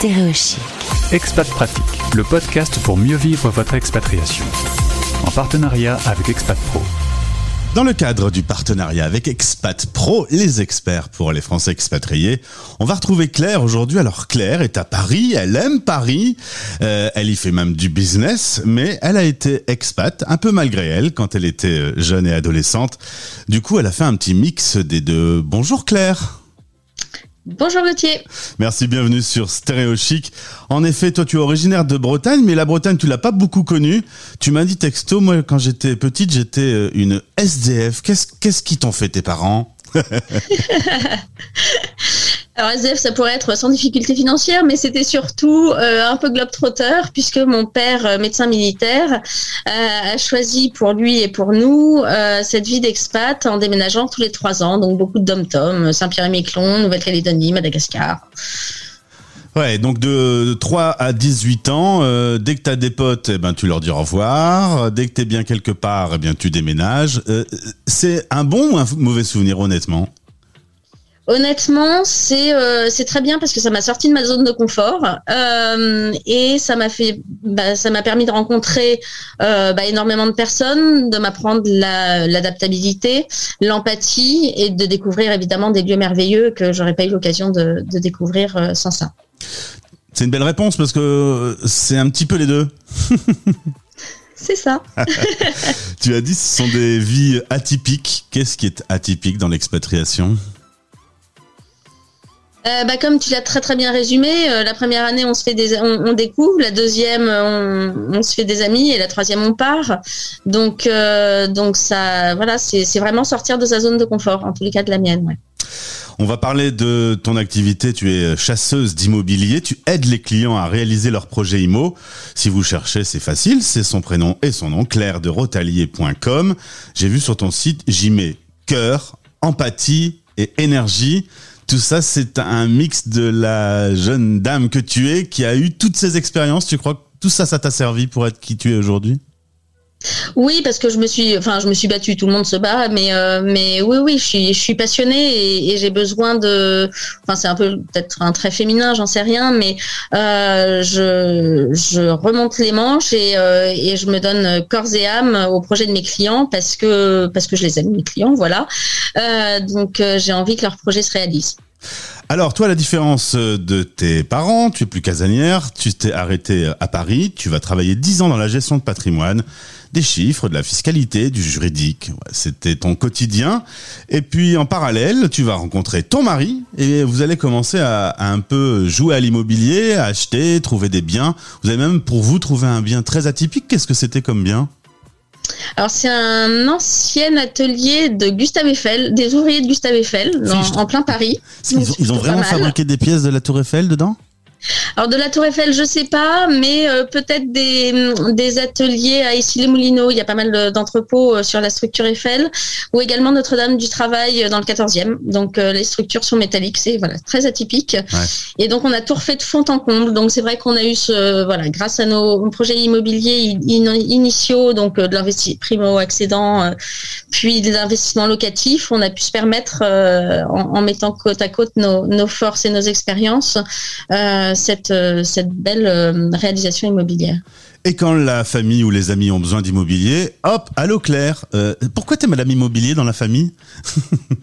Stéréochic. Expat Pratique, le podcast pour mieux vivre votre expatriation. En partenariat avec Expat Pro. Dans le cadre du partenariat avec Expat Pro, les experts pour les Français expatriés, on va retrouver Claire aujourd'hui. Alors Claire est à Paris, elle aime Paris, euh, elle y fait même du business, mais elle a été expat, un peu malgré elle, quand elle était jeune et adolescente. Du coup, elle a fait un petit mix des deux. Bonjour Claire Bonjour Gauthier. Merci, bienvenue sur Stéréo Chic. En effet, toi tu es originaire de Bretagne, mais la Bretagne tu l'as pas beaucoup connue. Tu m'as dit texto, moi quand j'étais petite j'étais euh, une SDF. Qu'est-ce qu'est-ce qui t'ont fait tes parents? Alors SDF, ça pourrait être sans difficulté financière, mais c'était surtout euh, un peu globe-trotteur, puisque mon père, euh, médecin militaire, euh, a choisi pour lui et pour nous cette vie d'expat en déménageant tous les trois ans. Donc beaucoup de dom-tom, Saint-Pierre-et-Miquelon, Nouvelle-Calédonie, Madagascar. Ouais, donc de 3 à 18 ans, dès que tu as des potes, eh ben, tu leur dis au revoir. Dès que tu es bien quelque part, eh bien, tu déménages. c'est un bon ou un mauvais souvenir, honnêtement? Honnêtement, c'est euh, c'est très bien parce que ça m'a sorti de ma zone de confort euh, et ça m'a fait bah, ça m'a permis de rencontrer euh, bah, énormément de personnes, de m'apprendre l'adaptabilité, l'empathie et de découvrir évidemment des lieux merveilleux que j'aurais pas eu l'occasion de, de, découvrir sans ça. C'est une belle réponse parce que c'est un petit peu les deux. C'est ça. tu as dit ce sont des vies atypiques. Qu'est-ce qui est atypique dans l'expatriation? Euh, bah, comme tu l'as très bien résumé, euh, la première année on se fait des, on, découvre, la deuxième on, se fait des amis et la troisième on part. Donc euh, ça voilà c'est vraiment sortir de sa zone de confort en tous les cas de la mienne. On va parler de ton activité. Tu es chasseuse d'immobilier. Tu aides les clients à réaliser leurs projets IMO. Si vous cherchez, c'est facile. C'est son prénom et son nom, claire de rotalier.com. J'ai vu sur ton site, j'y mets cœur, empathie et énergie. Tout ça, c'est un mix de la jeune dame que tu es, qui a eu toutes ces expériences. Tu crois que tout ça, ça t'a servi pour être qui tu es aujourd'hui? Oui, parce que je me suis, enfin, je me suis battue. Tout le monde se bat, mais euh, mais oui, oui, je suis, je suis passionnée et, j'ai besoin de. Enfin, c'est un peu peut-être un trait féminin, j'en sais rien, mais euh, je je remonte les manches et euh, et je me donne corps et âme au projet de mes clients parce que parce que je les aime mes clients, voilà. donc j'ai envie que leur projet se réalise. Alors, toi, la différence de tes parents, tu es plus casanière, tu t'es arrêté à Paris, tu vas travailler 10 ans dans la gestion de patrimoine des chiffres, de la fiscalité, du juridique. C'était ton quotidien. Et puis en parallèle, tu vas rencontrer ton mari et vous allez commencer à, un peu jouer à l'immobilier, à acheter, trouver des biens. Vous avez même pour vous trouvé un bien très atypique. Qu'est-ce que c'était comme bien? Alors c'est un ancien atelier de Gustave Eiffel, des ouvriers de Gustave Eiffel, en, plein Paris. ils ont vraiment fabriqué des pièces de la Tour Eiffel dedans? Alors de la Tour Eiffel, je sais pas, mais euh, peut-être des, mm, des ateliers à Issy-les-Moulineaux. Il y a pas mal d'entrepôts euh, sur la structure Eiffel, ou également Notre-Dame du Travail euh, dans le 14e. Donc les structures sont métalliques, c'est voilà très atypique. Et donc on a tout refait de fond en comble. Donc c'est vrai qu'on a eu ce voilà grâce à nos projets immobiliers initiaux, donc de l'investissement primo accédant, puis des investissements locatifs, on a pu se permettre en, mettant côte à côte nos, nos forces et nos expériences euh, cette belle euh, réalisation immobilière. Et quand la famille ou les amis ont besoin d'immobilier, hop, allô Claire, euh, pourquoi t'es madame immobilier dans la famille? Euh,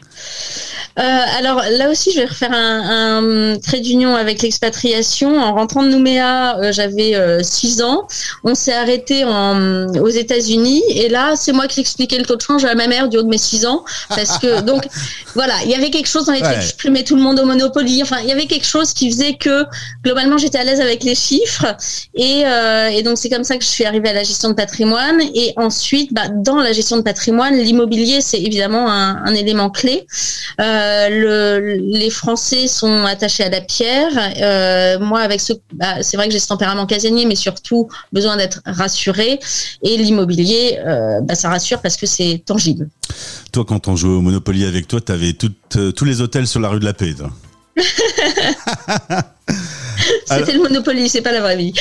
alors là aussi, je vais refaire un, un trait d'union avec l'expatriation. En rentrant de Nouméa, euh, j'avais 6 euh, ans. On s'est arrêté en, aux États-Unis et là, c'est moi qui expliquais le taux de change à ma mère du haut de mes 6 ans parce que donc voilà, il y avait quelque chose dans les trucs. Je primais tout le monde au Monopoly. Enfin, il y avait quelque chose qui faisait que globalement, j'étais à l'aise avec les chiffres et, et donc c'est comme ça que je suis arrivée à la gestion de patrimoine et ensuite, bah, dans la gestion de patrimoine, l'immobilier c'est évidemment un, un, élément clé. Euh, euh, le, les Français sont attachés à la pierre. Euh, moi, avec ce, bah, c'est vrai que j'ai ce tempérament casanier, mais surtout besoin d'être rassuré. Et l'immobilier, euh, bah, ça rassure parce que c'est tangible. Toi, quand on jouait au Monopoly avec toi, tu avais tous les hôtels sur la rue de la Paix. C'était le Monopoly, c'est pas la vraie vie.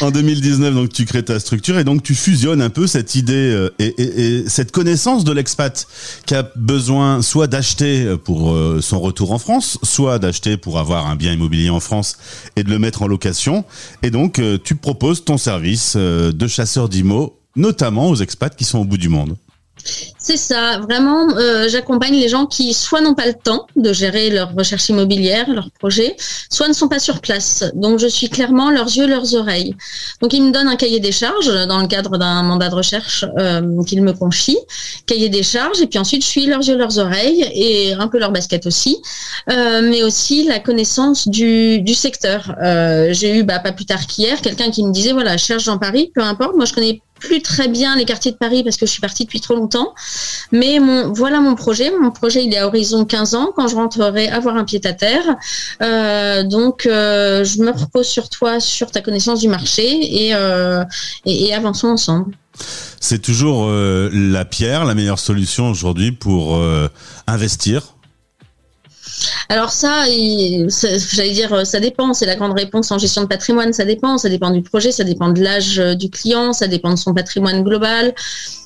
En 2019, donc tu crées ta structure et donc tu fusionnes un peu cette idée euh, et, cette connaissance de l'expat qui a besoin soit d'acheter pour euh, son retour en France, soit d'acheter pour avoir un bien immobilier en France et de le mettre en location. Et donc euh, tu proposes ton service de chasseur d'IMO, notamment aux expats qui sont au bout du monde. C'est ça, vraiment, euh, j'accompagne les gens qui soit n'ont pas le temps de gérer leur recherche immobilière, leur projet, soit ne sont pas sur place. Donc je suis clairement leurs yeux, leurs oreilles. Donc ils me donnent un cahier des charges dans le cadre d'un mandat de recherche euh, qu'ils me confient, cahier des charges, et puis ensuite je suis leurs yeux, leurs oreilles et un peu leur basket aussi, euh, mais aussi la connaissance du, secteur. J'ai eu bah, pas plus tard qu'hier quelqu'un qui me disait voilà cherche dans Paris, peu importe, moi je connais plus très bien les quartiers de Paris parce que je suis partie depuis trop longtemps. Mais mon, voilà mon projet. Mon projet, il est à horizon 15 ans quand je rentrerai avoir un pied à terre. Euh, donc, euh, je me repose sur toi, sur ta connaissance du marché et, euh, et, et avançons ensemble. C'est toujours la pierre, la meilleure solution aujourd'hui pour investir alors ça, j'allais dire, ça dépend. C'est la grande réponse en gestion de patrimoine. Ça dépend. Ça dépend du projet. Ça dépend de l'âge du client. Ça dépend de son patrimoine global.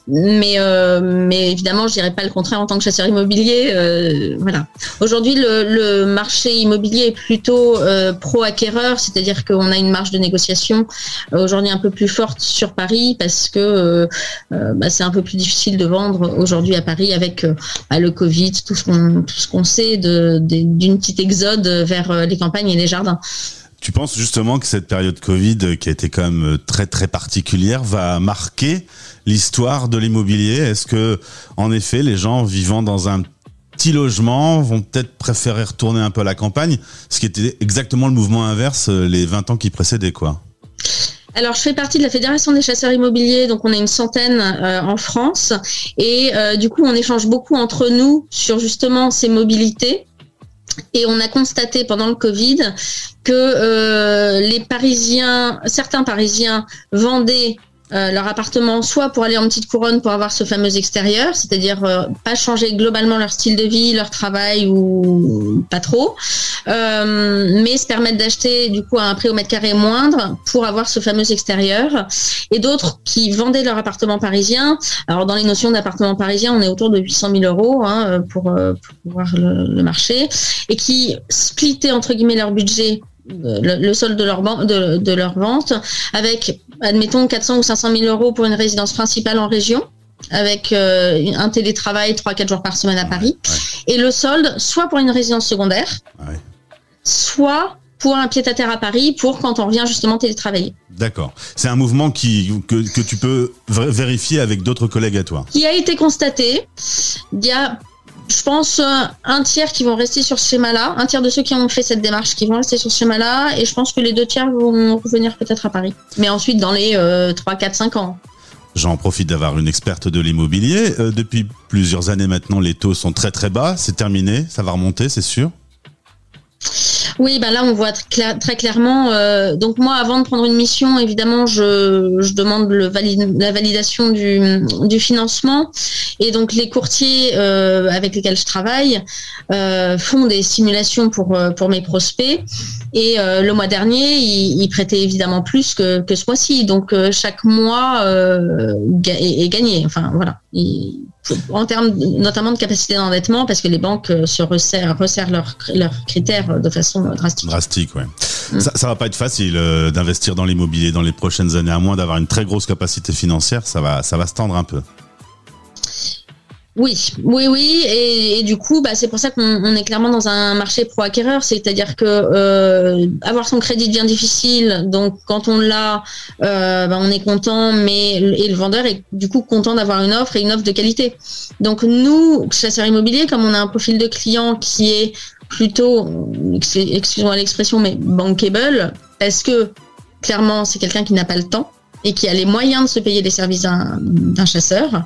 Mais, euh, mais évidemment, je dirais pas le contraire en tant que chasseur immobilier. Euh, voilà. Aujourd'hui, le, le, marché immobilier est plutôt euh, pro-acquéreur, c'est-à-dire qu'on a une marge de négociation euh, aujourd'hui un peu plus forte sur Paris parce que euh, bah, c'est un peu plus difficile de vendre aujourd'hui à Paris avec bah, le Covid, tout ce qu'on tout ce qu'on sait d'une petite exode vers les campagnes et les jardins. Tu penses justement que cette période Covid, qui a été quand même très très particulière, va marquer l'histoire de l'immobilier? Est-ce que, en effet, les gens vivant dans un petit logement vont peut-être préférer retourner un peu à la campagne, ce qui était exactement le mouvement inverse euh, les 20 ans qui précédaient, quoi. Alors, je fais partie de la Fédération des chasseurs immobiliers, donc on est une centaine euh, en France, et euh, du coup, on échange beaucoup entre nous sur justement ces mobilités. Et on a constaté pendant le Covid que les Parisiens, certains Parisiens vendaient euh, leur appartement, soit pour aller en petite couronne pour avoir ce fameux extérieur, c'est-à-dire euh, pas changer globalement leur style de vie, leur travail ou pas trop, euh, mais se permettre d'acheter du coup à un prix au mètre carré moindre pour avoir ce fameux extérieur. Et d'autres qui vendaient leur appartement parisien. Alors dans les notions d'appartement parisien, on est autour de 800 000 euros hein, pour, voir le, le marché et qui splittaient entre guillemets leur budget le, solde de leur, de, de leur vente avec, admettons, 400 ou 500 000 euros pour une résidence principale en région avec euh, un télétravail 3-4 jours par semaine à Paris, et le solde soit pour une résidence secondaire, soit pour un pied-à-terre à Paris pour quand on revient justement télétravailler. D'accord. C'est un mouvement qui, que, que tu peux vérifier avec d'autres collègues à toi. Qui a été constaté. Il y a je pense, euh, un tiers qui vont rester sur ce schéma-là, un tiers de ceux qui ont fait cette démarche qui vont rester sur ce schéma-là, et je pense que les deux tiers vont revenir peut-être à Paris. Mais ensuite, dans les 3, 4, 5 ans. J'en profite d'avoir une experte de l'immobilier. Euh, depuis plusieurs années maintenant, les taux sont très très bas. C'est terminé, ça va remonter, c'est sûr oui, ben là on voit très clairement. Euh, donc moi, avant de prendre une mission, évidemment, je, demande la validation du, financement. Et donc les courtiers euh, avec lesquels je travaille euh, font des simulations pour mes prospects. Et le mois dernier, ils, prêtaient évidemment plus que, ce mois-ci. Donc chaque mois est, gagné. Enfin voilà en termes notamment de capacité d'endettement, parce que les banques euh, se resserrent, resserrent leurs, leurs critères de façon drastique. Drastique, ouais. Mm. Ça, ça va pas être facile euh, d'investir dans l'immobilier dans les prochaines années, à moins d'avoir une très grosse capacité financière, ça va, ça va se tendre un peu. Oui, oui, oui, et, du coup, bah, c'est pour ça qu'on est clairement dans un marché pro-acquéreur, c'est-à-dire que euh, avoir son crédit devient difficile, donc quand on l'a, euh, bah, on est content, mais et le vendeur est du coup content d'avoir une offre et une offre de qualité. Donc nous, chasseurs immobiliers, comme on a un profil de client qui est plutôt, excusez-moi l'expression, mais bankable, parce que clairement c'est quelqu'un qui n'a pas le temps et qui a les moyens de se payer les services d'un chasseur?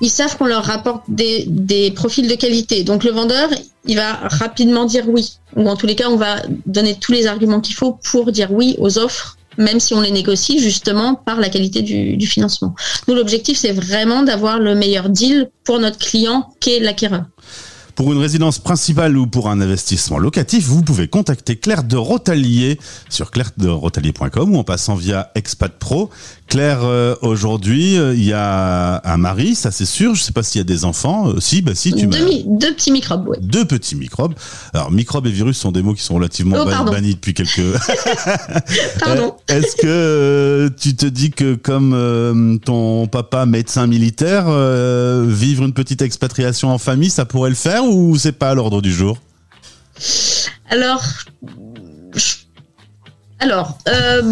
Ils savent qu'on leur rapporte des, profils de qualité. Donc le vendeur, il va rapidement dire oui. Ou en tous les cas, on va donner tous les arguments qu'il faut pour dire oui aux offres, même si on les négocie justement par la qualité du, du financement. Nous, l'objectif, c'est vraiment d'avoir le meilleur deal pour notre client qui est l'acquéreur. Pour une résidence principale ou pour un investissement locatif, vous pouvez contacter Claire de Rotalier sur clairederotalier.com ou en passant via Expat Pro. Claire, euh, aujourd'hui, euh, il y a un mari, ça c'est sûr. Je sais pas s'il y a des enfants. Euh, si, bah si, tu deux, deux petits microbes, oui. Deux petits microbes. Alors, microbes et virus sont des mots qui sont relativement oh, bannis depuis quelques... pardon. Est-ce que tu te dis que comme ton papa médecin militaire, vivre une petite expatriation en famille, ça pourrait le faire ou c'est pas à l'ordre du jour? Alors, alors, euh...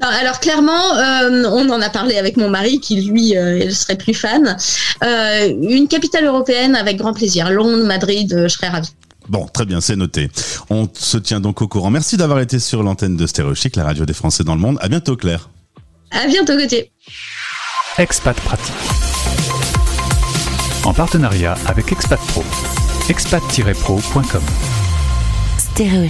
alors clairement, euh, on en a parlé avec mon mari qui lui euh, serait plus fan. Euh, une capitale européenne avec grand plaisir. Londres, Madrid, je serais ravi. Bon, très bien, c'est noté. On se tient donc au courant. Merci d'avoir été sur l'antenne de Stéréochic, la radio des Français dans le monde. À bientôt, Claire. À bientôt, Gauthier. Expat Pratique. En partenariat avec Expat Pro. expat-pro.com. Stéréo